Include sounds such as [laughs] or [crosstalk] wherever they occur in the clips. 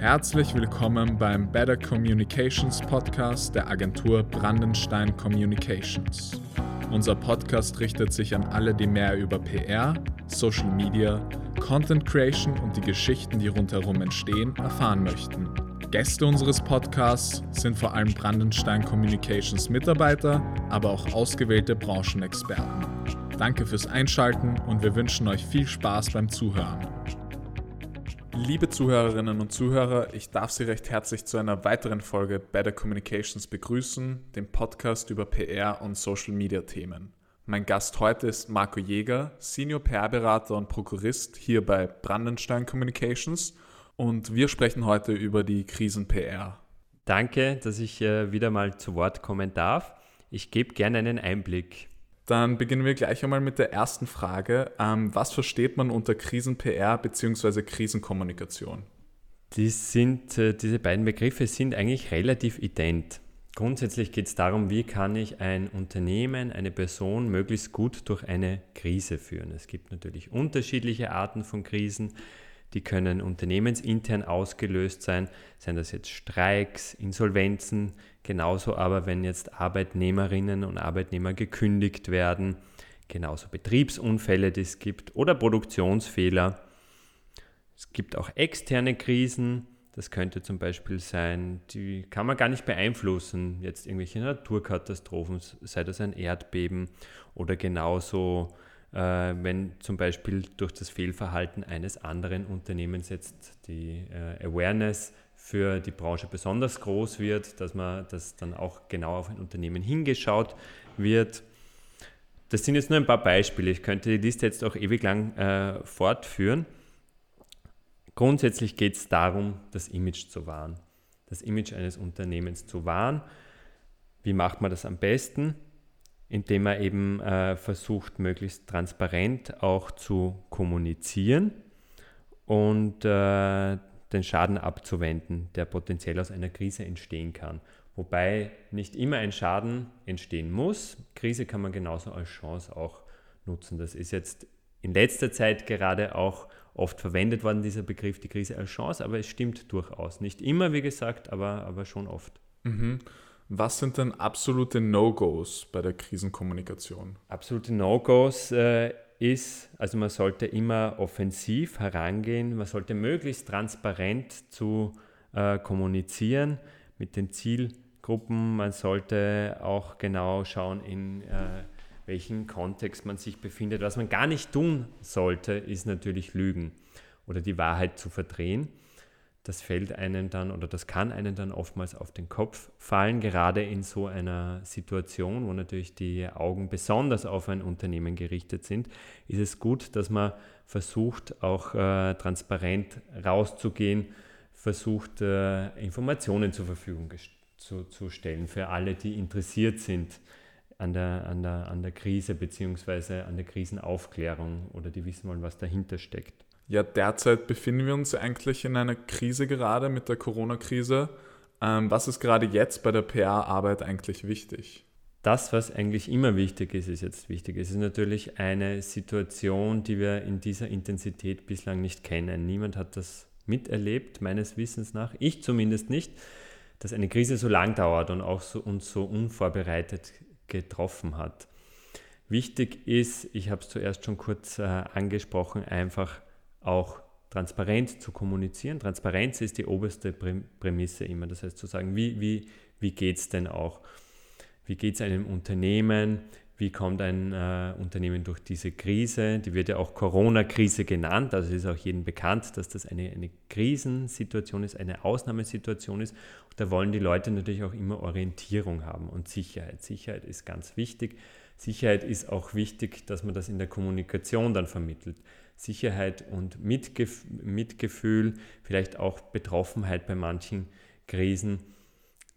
Herzlich willkommen beim Better Communications Podcast der Agentur Brandenstein Communications. Unser Podcast richtet sich an alle, die mehr über PR, Social Media, Content Creation und die Geschichten, die rundherum entstehen, erfahren möchten. Gäste unseres Podcasts sind vor allem Brandenstein Communications Mitarbeiter, aber auch ausgewählte Branchenexperten. Danke fürs Einschalten und wir wünschen euch viel Spaß beim Zuhören. Liebe Zuhörerinnen und Zuhörer, ich darf Sie recht herzlich zu einer weiteren Folge Better Communications begrüßen, dem Podcast über PR und Social Media Themen. Mein Gast heute ist Marco Jäger, Senior PR-Berater und Prokurist hier bei Brandenstein Communications und wir sprechen heute über die Krisen-PR. Danke, dass ich äh, wieder mal zu Wort kommen darf. Ich gebe gerne einen Einblick. Dann beginnen wir gleich einmal mit der ersten Frage. Ähm, was versteht man unter Krisen-PR bzw. Krisenkommunikation? Die sind, äh, diese beiden Begriffe sind eigentlich relativ ident. Grundsätzlich geht es darum, wie kann ich ein Unternehmen, eine Person möglichst gut durch eine Krise führen. Es gibt natürlich unterschiedliche Arten von Krisen. Die können unternehmensintern ausgelöst sein, seien das jetzt Streiks, Insolvenzen, genauso aber wenn jetzt Arbeitnehmerinnen und Arbeitnehmer gekündigt werden, genauso Betriebsunfälle, die es gibt oder Produktionsfehler. Es gibt auch externe Krisen, das könnte zum Beispiel sein, die kann man gar nicht beeinflussen, jetzt irgendwelche Naturkatastrophen, sei das ein Erdbeben oder genauso wenn zum Beispiel durch das Fehlverhalten eines anderen Unternehmens jetzt die äh, Awareness für die Branche besonders groß wird, dass man das dann auch genau auf ein Unternehmen hingeschaut wird. Das sind jetzt nur ein paar Beispiele. Ich könnte die Liste jetzt auch ewig lang äh, fortführen. Grundsätzlich geht es darum, das Image zu wahren. Das Image eines Unternehmens zu wahren. Wie macht man das am besten? Indem er eben äh, versucht, möglichst transparent auch zu kommunizieren und äh, den Schaden abzuwenden, der potenziell aus einer Krise entstehen kann. Wobei nicht immer ein Schaden entstehen muss. Krise kann man genauso als Chance auch nutzen. Das ist jetzt in letzter Zeit gerade auch oft verwendet worden, dieser Begriff, die Krise als Chance, aber es stimmt durchaus. Nicht immer, wie gesagt, aber, aber schon oft. Mhm. Was sind denn absolute No-Gos bei der Krisenkommunikation? Absolute No-Gos äh, ist, also man sollte immer offensiv herangehen, man sollte möglichst transparent zu äh, kommunizieren mit den Zielgruppen, man sollte auch genau schauen, in äh, welchem Kontext man sich befindet. Was man gar nicht tun sollte, ist natürlich Lügen oder die Wahrheit zu verdrehen das fällt einem dann oder das kann einem dann oftmals auf den Kopf fallen, gerade in so einer Situation, wo natürlich die Augen besonders auf ein Unternehmen gerichtet sind, ist es gut, dass man versucht, auch äh, transparent rauszugehen, versucht, äh, Informationen zur Verfügung zu, zu stellen für alle, die interessiert sind an der, an der, an der Krise bzw. an der Krisenaufklärung oder die wissen wollen, was dahinter steckt. Ja, derzeit befinden wir uns eigentlich in einer Krise gerade mit der Corona-Krise. Ähm, was ist gerade jetzt bei der PR-Arbeit eigentlich wichtig? Das, was eigentlich immer wichtig ist, ist jetzt wichtig. Es ist natürlich eine Situation, die wir in dieser Intensität bislang nicht kennen. Niemand hat das miterlebt, meines Wissens nach. Ich zumindest nicht, dass eine Krise so lang dauert und auch so, uns so unvorbereitet getroffen hat. Wichtig ist, ich habe es zuerst schon kurz äh, angesprochen, einfach auch transparent zu kommunizieren. Transparenz ist die oberste Prämisse immer. Das heißt zu sagen, wie, wie, wie geht es denn auch? Wie geht es einem Unternehmen? Wie kommt ein äh, Unternehmen durch diese Krise? Die wird ja auch Corona-Krise genannt. Also ist auch jedem bekannt, dass das eine, eine Krisensituation ist, eine Ausnahmesituation ist. Und da wollen die Leute natürlich auch immer Orientierung haben und Sicherheit. Sicherheit ist ganz wichtig. Sicherheit ist auch wichtig, dass man das in der Kommunikation dann vermittelt. Sicherheit und Mitgef Mitgefühl, vielleicht auch Betroffenheit bei manchen Krisen.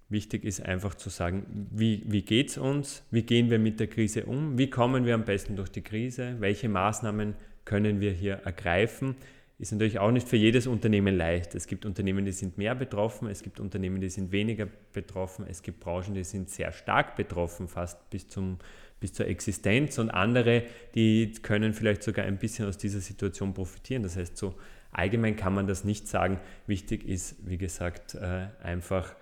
Wichtig ist einfach zu sagen, wie, wie geht es uns, wie gehen wir mit der Krise um, wie kommen wir am besten durch die Krise, welche Maßnahmen können wir hier ergreifen. Ist natürlich auch nicht für jedes Unternehmen leicht. Es gibt Unternehmen, die sind mehr betroffen, es gibt Unternehmen, die sind weniger betroffen, es gibt Branchen, die sind sehr stark betroffen, fast bis zum bis zur Existenz und andere, die können vielleicht sogar ein bisschen aus dieser Situation profitieren. Das heißt, so allgemein kann man das nicht sagen. Wichtig ist, wie gesagt, äh, einfach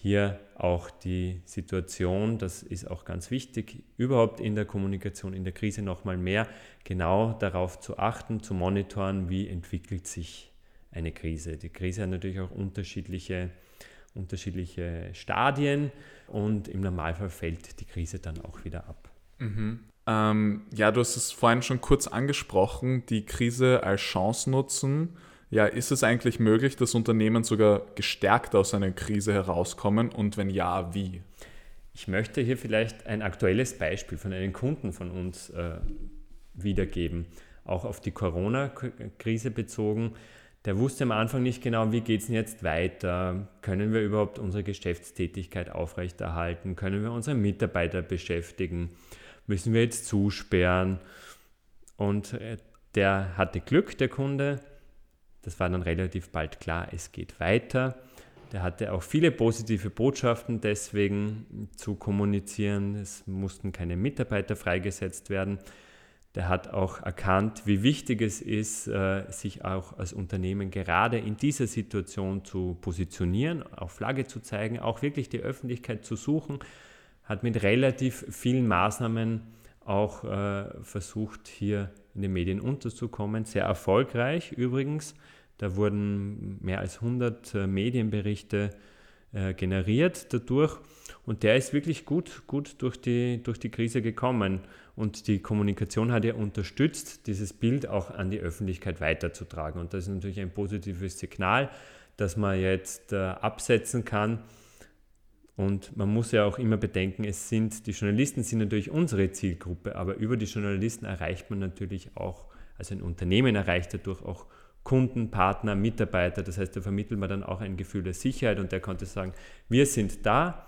hier auch die Situation, das ist auch ganz wichtig, überhaupt in der Kommunikation, in der Krise nochmal mehr genau darauf zu achten, zu monitoren, wie entwickelt sich eine Krise. Die Krise hat natürlich auch unterschiedliche, unterschiedliche Stadien und im Normalfall fällt die Krise dann auch wieder ab. Mhm. Ähm, ja, du hast es vorhin schon kurz angesprochen, die Krise als Chance nutzen. Ja, ist es eigentlich möglich, dass Unternehmen sogar gestärkt aus einer Krise herauskommen und wenn ja, wie? Ich möchte hier vielleicht ein aktuelles Beispiel von einem Kunden von uns äh, wiedergeben, auch auf die Corona-Krise bezogen. Der wusste am Anfang nicht genau, wie geht es denn jetzt weiter? Können wir überhaupt unsere Geschäftstätigkeit aufrechterhalten? Können wir unsere Mitarbeiter beschäftigen? Müssen wir jetzt zusperren? Und äh, der hatte Glück, der Kunde, das war dann relativ bald klar, es geht weiter. Der hatte auch viele positive Botschaften deswegen zu kommunizieren. Es mussten keine Mitarbeiter freigesetzt werden. Der hat auch erkannt, wie wichtig es ist, äh, sich auch als Unternehmen gerade in dieser Situation zu positionieren, auf Flagge zu zeigen, auch wirklich die Öffentlichkeit zu suchen. Hat mit relativ vielen Maßnahmen auch äh, versucht, hier in den Medien unterzukommen. Sehr erfolgreich übrigens. Da wurden mehr als 100 äh, Medienberichte äh, generiert dadurch. Und der ist wirklich gut, gut durch, die, durch die Krise gekommen. Und die Kommunikation hat ja unterstützt, dieses Bild auch an die Öffentlichkeit weiterzutragen. Und das ist natürlich ein positives Signal, das man jetzt äh, absetzen kann. Und man muss ja auch immer bedenken, es sind, die Journalisten sind natürlich unsere Zielgruppe, aber über die Journalisten erreicht man natürlich auch, also ein Unternehmen erreicht dadurch auch Kunden, Partner, Mitarbeiter. Das heißt, da vermittelt man dann auch ein Gefühl der Sicherheit und der konnte sagen, wir sind da,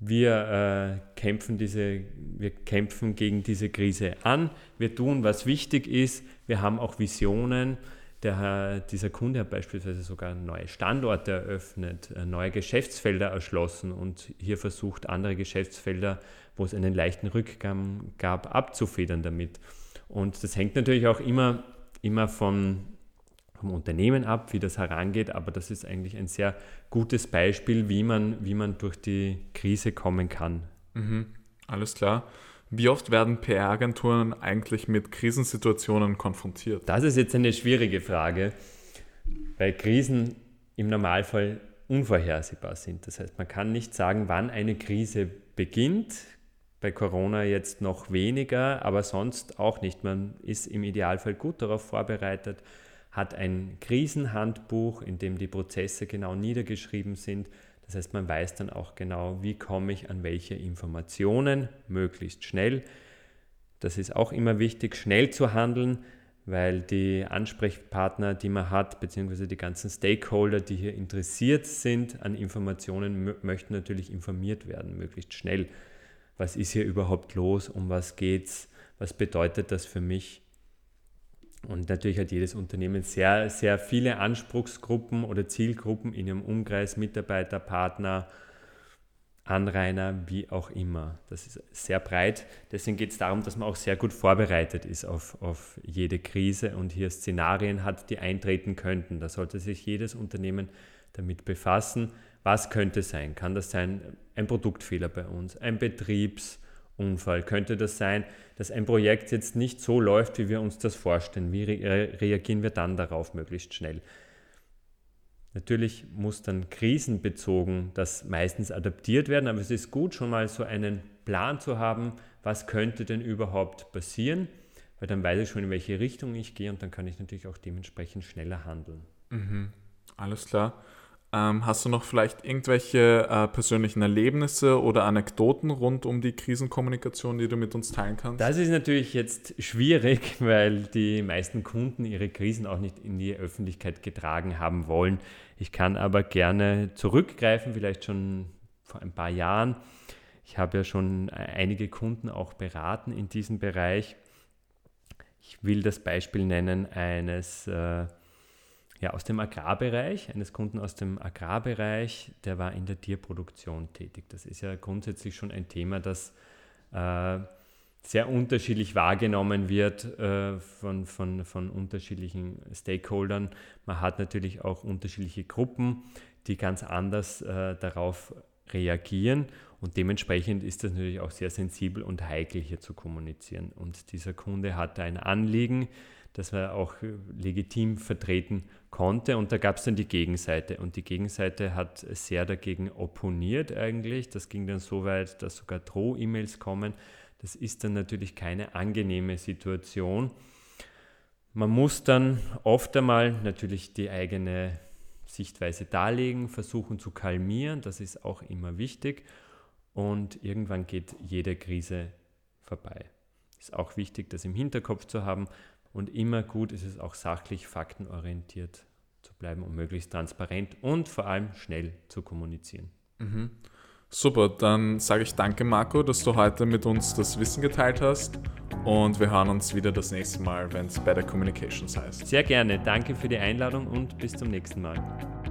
wir, äh, kämpfen diese, wir kämpfen gegen diese Krise an, wir tun, was wichtig ist, wir haben auch Visionen. Der, dieser Kunde hat beispielsweise sogar neue Standorte eröffnet, äh, neue Geschäftsfelder erschlossen und hier versucht, andere Geschäftsfelder, wo es einen leichten Rückgang gab, abzufedern damit. Und das hängt natürlich auch immer, immer von, vom Unternehmen ab, wie das herangeht, aber das ist eigentlich ein sehr gutes Beispiel, wie man, wie man durch die Krise kommen kann. Mhm, alles klar. Wie oft werden PR-Agenturen eigentlich mit Krisensituationen konfrontiert? Das ist jetzt eine schwierige Frage, weil Krisen im Normalfall unvorhersehbar sind. Das heißt, man kann nicht sagen, wann eine Krise beginnt. Bei Corona jetzt noch weniger, aber sonst auch nicht. Man ist im Idealfall gut darauf vorbereitet hat ein Krisenhandbuch, in dem die Prozesse genau niedergeschrieben sind. Das heißt, man weiß dann auch genau, wie komme ich an welche Informationen möglichst schnell. Das ist auch immer wichtig, schnell zu handeln, weil die Ansprechpartner, die man hat, beziehungsweise die ganzen Stakeholder, die hier interessiert sind an Informationen, möchten natürlich informiert werden, möglichst schnell. Was ist hier überhaupt los? Um was geht's? Was bedeutet das für mich? Und natürlich hat jedes Unternehmen sehr, sehr viele Anspruchsgruppen oder Zielgruppen in ihrem Umkreis, Mitarbeiter, Partner, Anrainer, wie auch immer. Das ist sehr breit. Deswegen geht es darum, dass man auch sehr gut vorbereitet ist auf, auf jede Krise und hier Szenarien hat, die eintreten könnten. Da sollte sich jedes Unternehmen damit befassen. Was könnte sein? Kann das sein ein Produktfehler bei uns, ein Betriebs- Unfall? Könnte das sein, dass ein Projekt jetzt nicht so läuft, wie wir uns das vorstellen? Wie re reagieren wir dann darauf möglichst schnell? Natürlich muss dann krisenbezogen das meistens adaptiert werden, aber es ist gut, schon mal so einen Plan zu haben, was könnte denn überhaupt passieren, weil dann weiß ich schon, in welche Richtung ich gehe und dann kann ich natürlich auch dementsprechend schneller handeln. Mhm. Alles klar. Ähm, hast du noch vielleicht irgendwelche äh, persönlichen Erlebnisse oder Anekdoten rund um die Krisenkommunikation, die du mit uns teilen kannst? Das ist natürlich jetzt schwierig, [laughs] weil die meisten Kunden ihre Krisen auch nicht in die Öffentlichkeit getragen haben wollen. Ich kann aber gerne zurückgreifen, vielleicht schon vor ein paar Jahren. Ich habe ja schon einige Kunden auch beraten in diesem Bereich. Ich will das Beispiel nennen eines äh, ja, aus dem Agrarbereich, eines Kunden aus dem Agrarbereich, der war in der Tierproduktion tätig. Das ist ja grundsätzlich schon ein Thema, das äh, sehr unterschiedlich wahrgenommen wird äh, von, von, von unterschiedlichen Stakeholdern. Man hat natürlich auch unterschiedliche Gruppen, die ganz anders äh, darauf reagieren und dementsprechend ist das natürlich auch sehr sensibel und heikel hier zu kommunizieren. Und dieser Kunde hatte ein Anliegen, das er auch legitim vertreten konnte und da gab es dann die Gegenseite und die Gegenseite hat sehr dagegen opponiert eigentlich. Das ging dann so weit, dass sogar Droh-E-Mails kommen das ist dann natürlich keine angenehme Situation. Man muss dann oft einmal natürlich die eigene Sichtweise darlegen, versuchen zu kalmieren, das ist auch immer wichtig. Und irgendwann geht jede Krise vorbei. Ist auch wichtig, das im Hinterkopf zu haben. Und immer gut ist es auch sachlich, faktenorientiert zu bleiben und möglichst transparent und vor allem schnell zu kommunizieren. Mhm. Super, dann sage ich danke, Marco, dass du heute mit uns das Wissen geteilt hast. Und wir hören uns wieder das nächste Mal, wenn es Better Communications heißt. Sehr gerne. Danke für die Einladung und bis zum nächsten Mal.